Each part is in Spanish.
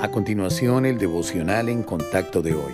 A continuación, el devocional en contacto de hoy.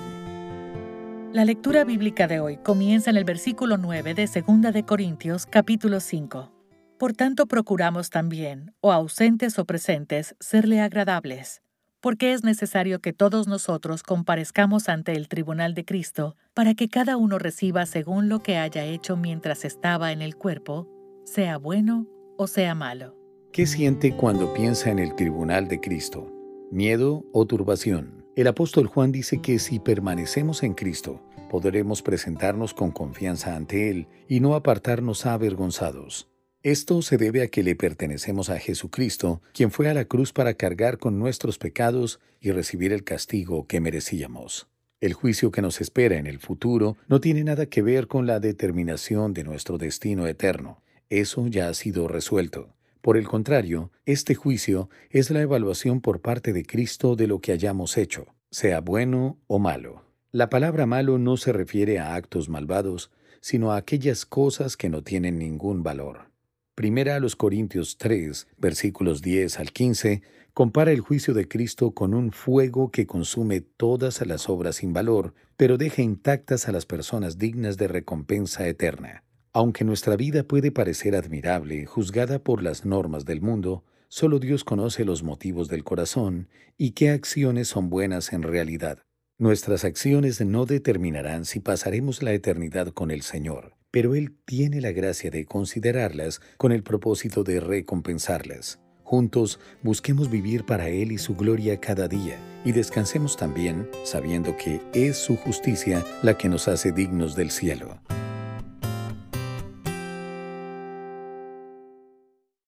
La lectura bíblica de hoy comienza en el versículo 9 de 2 de Corintios, capítulo 5. Por tanto, procuramos también, o ausentes o presentes, serle agradables, porque es necesario que todos nosotros comparezcamos ante el tribunal de Cristo, para que cada uno reciba según lo que haya hecho mientras estaba en el cuerpo, sea bueno o sea malo. ¿Qué siente cuando piensa en el tribunal de Cristo? Miedo o turbación. El apóstol Juan dice que si permanecemos en Cristo, podremos presentarnos con confianza ante Él y no apartarnos avergonzados. Esto se debe a que le pertenecemos a Jesucristo, quien fue a la cruz para cargar con nuestros pecados y recibir el castigo que merecíamos. El juicio que nos espera en el futuro no tiene nada que ver con la determinación de nuestro destino eterno. Eso ya ha sido resuelto. Por el contrario, este juicio es la evaluación por parte de Cristo de lo que hayamos hecho, sea bueno o malo. La palabra malo no se refiere a actos malvados, sino a aquellas cosas que no tienen ningún valor. Primera a los Corintios 3, versículos 10 al 15, compara el juicio de Cristo con un fuego que consume todas las obras sin valor, pero deja intactas a las personas dignas de recompensa eterna. Aunque nuestra vida puede parecer admirable, juzgada por las normas del mundo, solo Dios conoce los motivos del corazón y qué acciones son buenas en realidad. Nuestras acciones no determinarán si pasaremos la eternidad con el Señor, pero Él tiene la gracia de considerarlas con el propósito de recompensarlas. Juntos busquemos vivir para Él y su gloria cada día, y descansemos también sabiendo que es su justicia la que nos hace dignos del cielo.